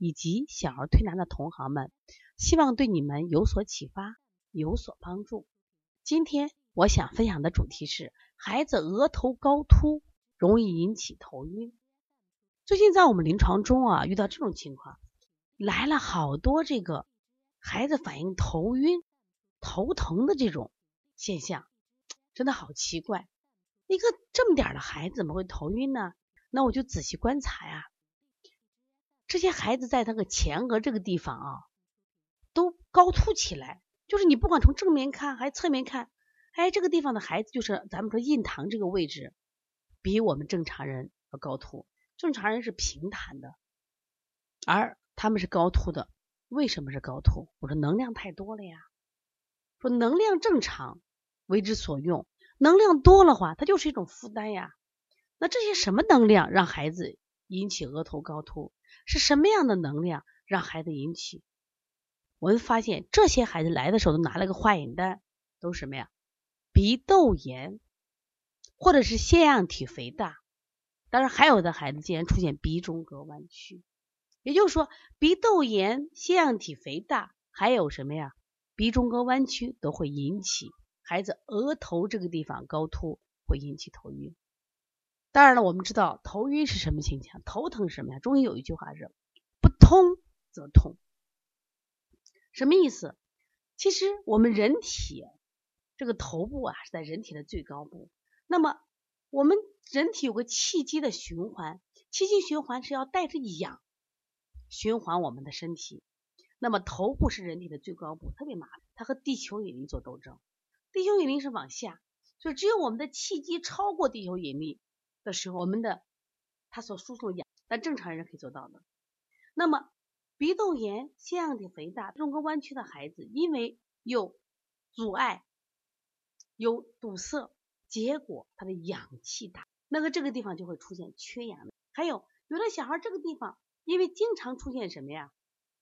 以及小儿推拿的同行们，希望对你们有所启发，有所帮助。今天我想分享的主题是：孩子额头高凸容易引起头晕。最近在我们临床中啊，遇到这种情况，来了好多这个孩子反映头晕、头疼的这种现象，真的好奇怪。一个这么点的孩子怎么会头晕呢？那我就仔细观察呀。这些孩子在那个前额这个地方啊，都高凸起来，就是你不管从正面看还是侧面看，哎，这个地方的孩子就是咱们说印堂这个位置，比我们正常人要高凸。正常人是平坦的，而他们是高凸的。为什么是高凸？我说能量太多了呀。说能量正常为之所用，能量多了话，它就是一种负担呀。那这些什么能量让孩子引起额头高凸？是什么样的能量让孩子引起？我们发现这些孩子来的时候都拿了个化验单，都是什么呀？鼻窦炎，或者是腺样体肥大。当然，还有的孩子竟然出现鼻中隔弯曲。也就是说，鼻窦炎、腺样体肥大，还有什么呀？鼻中隔弯曲都会引起孩子额头这个地方高凸，会引起头晕。当然了，我们知道头晕是什么情况，头疼是什么呀？中医有一句话是“不通则痛”，什么意思？其实我们人体这个头部啊是在人体的最高部，那么我们人体有个气机的循环，气机循环是要带着氧循环我们的身体，那么头部是人体的最高部，特别麻烦，它和地球引力做斗争，地球引力是往下，所以只有我们的气机超过地球引力。的时候，我们的他所输送氧，但正常人可以做到的。那么鼻窦炎、腺样体肥大、中隔弯曲的孩子，因为有阻碍、有堵塞，结果他的氧气大，那个这个地方就会出现缺氧。还有有的小孩这个地方，因为经常出现什么呀？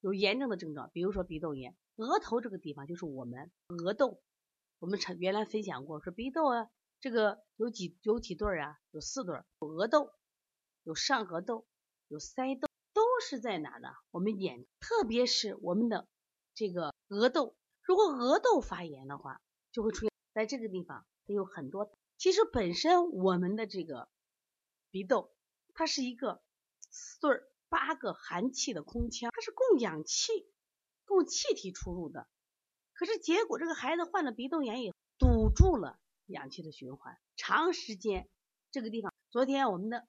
有炎症的症状，比如说鼻窦炎，额头这个地方就是我们额窦。我们曾原来分享过，说鼻窦啊。这个有几有几对儿啊？有四对儿，有额窦，有上颌窦，有腮窦，都是在哪呢？我们眼，特别是我们的这个额窦，如果额窦发炎的话，就会出现在这个地方，它有很多。其实本身我们的这个鼻窦，它是一个四对儿八个寒气的空腔，它是供氧气、供气体出入的。可是结果这个孩子患了鼻窦炎以后，堵住了。氧气的循环，长时间这个地方，昨天我们的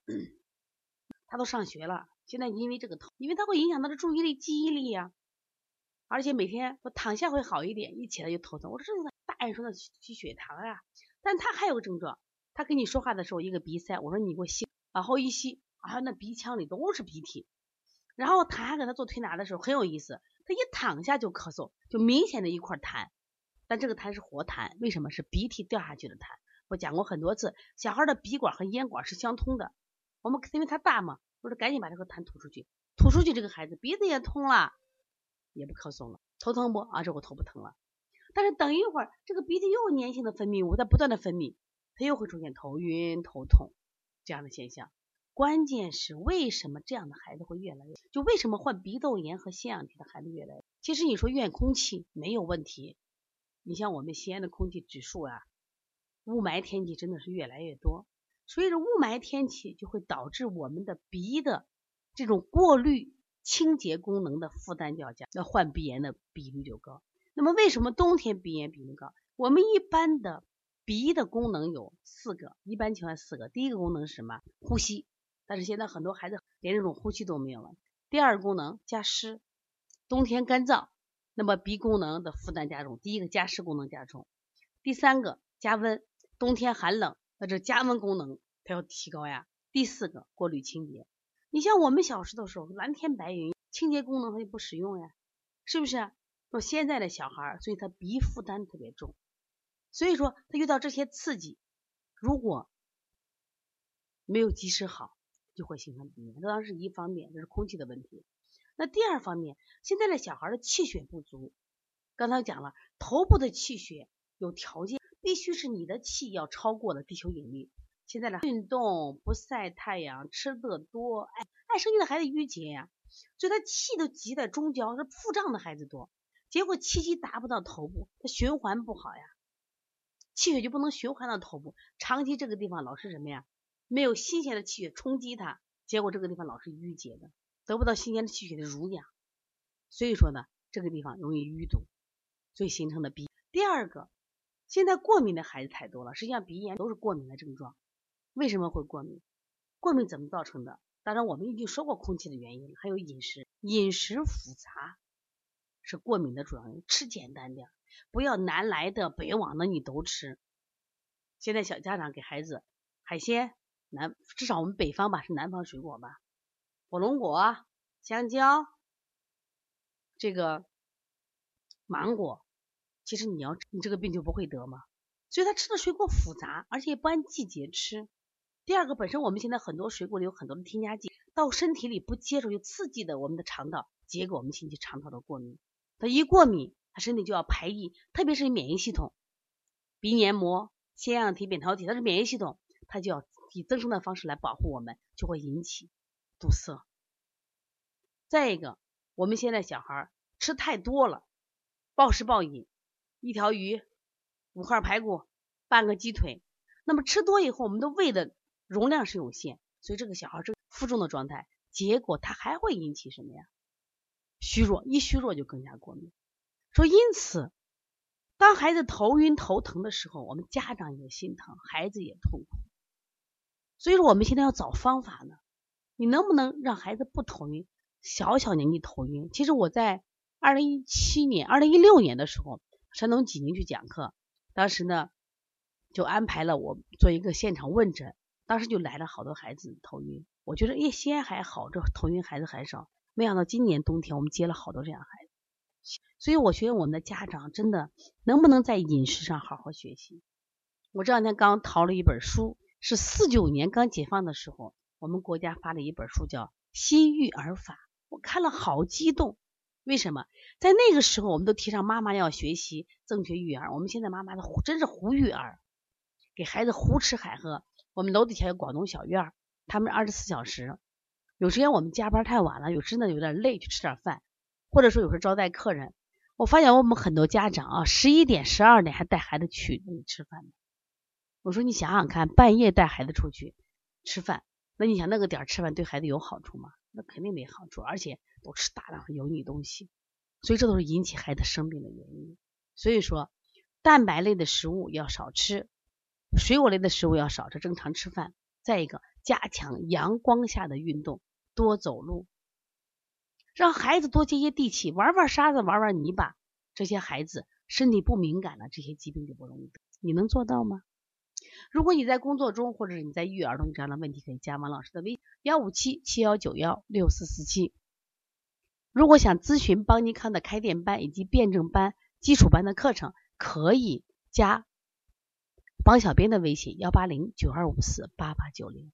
他都上学了，现在因为这个头，因为他会影响他的注意力、记忆力呀，而且每天我躺下会好一点，一起来就头疼。我说这大人说的低血糖呀，但他还有个症状，他跟你说话的时候一个鼻塞，我说你给我吸，往后一吸，啊，那鼻腔里都是鼻涕。然后他还给他做推拿的时候很有意思，他一躺下就咳嗽，就明显的一块痰。但这个痰是活痰，为什么是鼻涕掉下去的痰？我讲过很多次，小孩的鼻管和咽管是相通的。我们因为它大嘛，我说赶紧把这个痰吐出去，吐出去，这个孩子鼻子也通了，也不咳嗽了，头疼不？啊，这我头不疼了。但是等一会儿，这个鼻涕又粘性的分泌物在不断的分泌，它又会出现头晕、头痛这样的现象。关键是为什么这样的孩子会越来越？就为什么患鼻窦炎和腺样体的孩子越来越？其实你说怨空气没有问题。你像我们西安的空气指数啊，雾霾天气真的是越来越多，所以说雾霾天气就会导致我们的鼻的这种过滤清洁功能的负担较加，那患鼻炎的比率就高。那么为什么冬天鼻炎比率高？我们一般的鼻的功能有四个，一般情况四个。第一个功能是什么？呼吸，但是现在很多孩子连这种呼吸都没有了。第二个功能加湿，冬天干燥。那么鼻功能的负担加重，第一个加湿功能加重，第三个加温，冬天寒冷，那这加温功能它要提高呀。第四个过滤清洁，你像我们小时的时候，蓝天白云，清洁功能它就不使用呀，是不是？说现在的小孩，所以他鼻负担特别重，所以说他遇到这些刺激，如果没有及时好，就会形成鼻炎。这当然是一方面，这是空气的问题。那第二方面，现在的小孩的气血不足，刚才讲了，头部的气血有条件，必须是你的气要超过了地球引力。现在的运动不晒太阳，吃的多，爱爱生气的孩子淤结呀，所以他气都积在中焦，是腹胀的孩子多，结果气机达不到头部，他循环不好呀，气血就不能循环到头部，长期这个地方老是什么呀？没有新鲜的气血冲击它，结果这个地方老是淤结的，得不到新鲜的气血的濡养，所以说呢，这个地方容易淤堵，所以形成的鼻。第二个，现在过敏的孩子太多了，实际上鼻炎都是过敏的症状。为什么会过敏？过敏怎么造成的？当然我们已经说过空气的原因，还有饮食，饮食复杂是过敏的主要原因。吃简单点，不要南来的北往的你都吃。现在小家长给孩子海鲜，南至少我们北方吧是南方水果吧，火龙果、香蕉，这个芒果，其实你要你这个病就不会得嘛。所以他吃的水果复杂，而且不按季节吃。第二个，本身我们现在很多水果里有很多的添加剂，到身体里不接触就刺激的我们的肠道，结果我们引起肠道的过敏。它一过敏，它身体就要排异，特别是免疫系统，鼻黏膜、腺样体、扁桃体，它是免疫系统，它就要以增生的方式来保护我们，就会引起堵塞。再一个，我们现在小孩吃太多了，暴食暴饮，一条鱼、五块排骨、半个鸡腿，那么吃多以后，我们的胃的容量是有限，所以这个小孩这个负重的状态，结果他还会引起什么呀？虚弱，一虚弱就更加过敏。说因此，当孩子头晕头疼的时候，我们家长也心疼，孩子也痛苦。所以说我们现在要找方法呢。你能不能让孩子不头晕？小小年纪头晕，其实我在二零一七年、二零一六年的时候，山东济宁去讲课，当时呢就安排了我做一个现场问诊。当时就来了好多孩子头晕，我觉得诶，西安还好，这头晕孩子还少。没想到今年冬天我们接了好多这样孩子，所以我觉得我们的家长真的能不能在饮食上好好学习？我这两天刚淘了一本书，是四九年刚解放的时候，我们国家发了一本书叫《新育儿法》，我看了好激动。为什么？在那个时候，我们都提倡妈妈要学习正确育儿，我们现在妈妈的真是胡育儿，给孩子胡吃海喝。我们楼底下有广东小院，他们二十四小时，有时间我们加班太晚了，有时呢有点累，去吃点饭，或者说有时候招待客人，我发现我们很多家长啊，十一点、十二点还带孩子去那里吃饭呢。我说你想想看，半夜带孩子出去吃饭，那你想那个点吃饭对孩子有好处吗？那肯定没好处，而且都吃大量的油腻东西，所以这都是引起孩子生病的原因。所以说，蛋白类的食物要少吃。水果类的食物要少吃，正常吃饭。再一个，加强阳光下的运动，多走路，让孩子多接接地气，玩玩沙子，玩玩泥巴。这些孩子身体不敏感了，这些疾病就不容易得。你能做到吗？如果你在工作中，或者是你在育儿中这样的问题，可以加王老师的微幺五七七幺九幺六四四七。如果想咨询邦尼康的开店班以及辩证班、基础班的课程，可以加。王小编的微信：幺八零九二五四八八九零。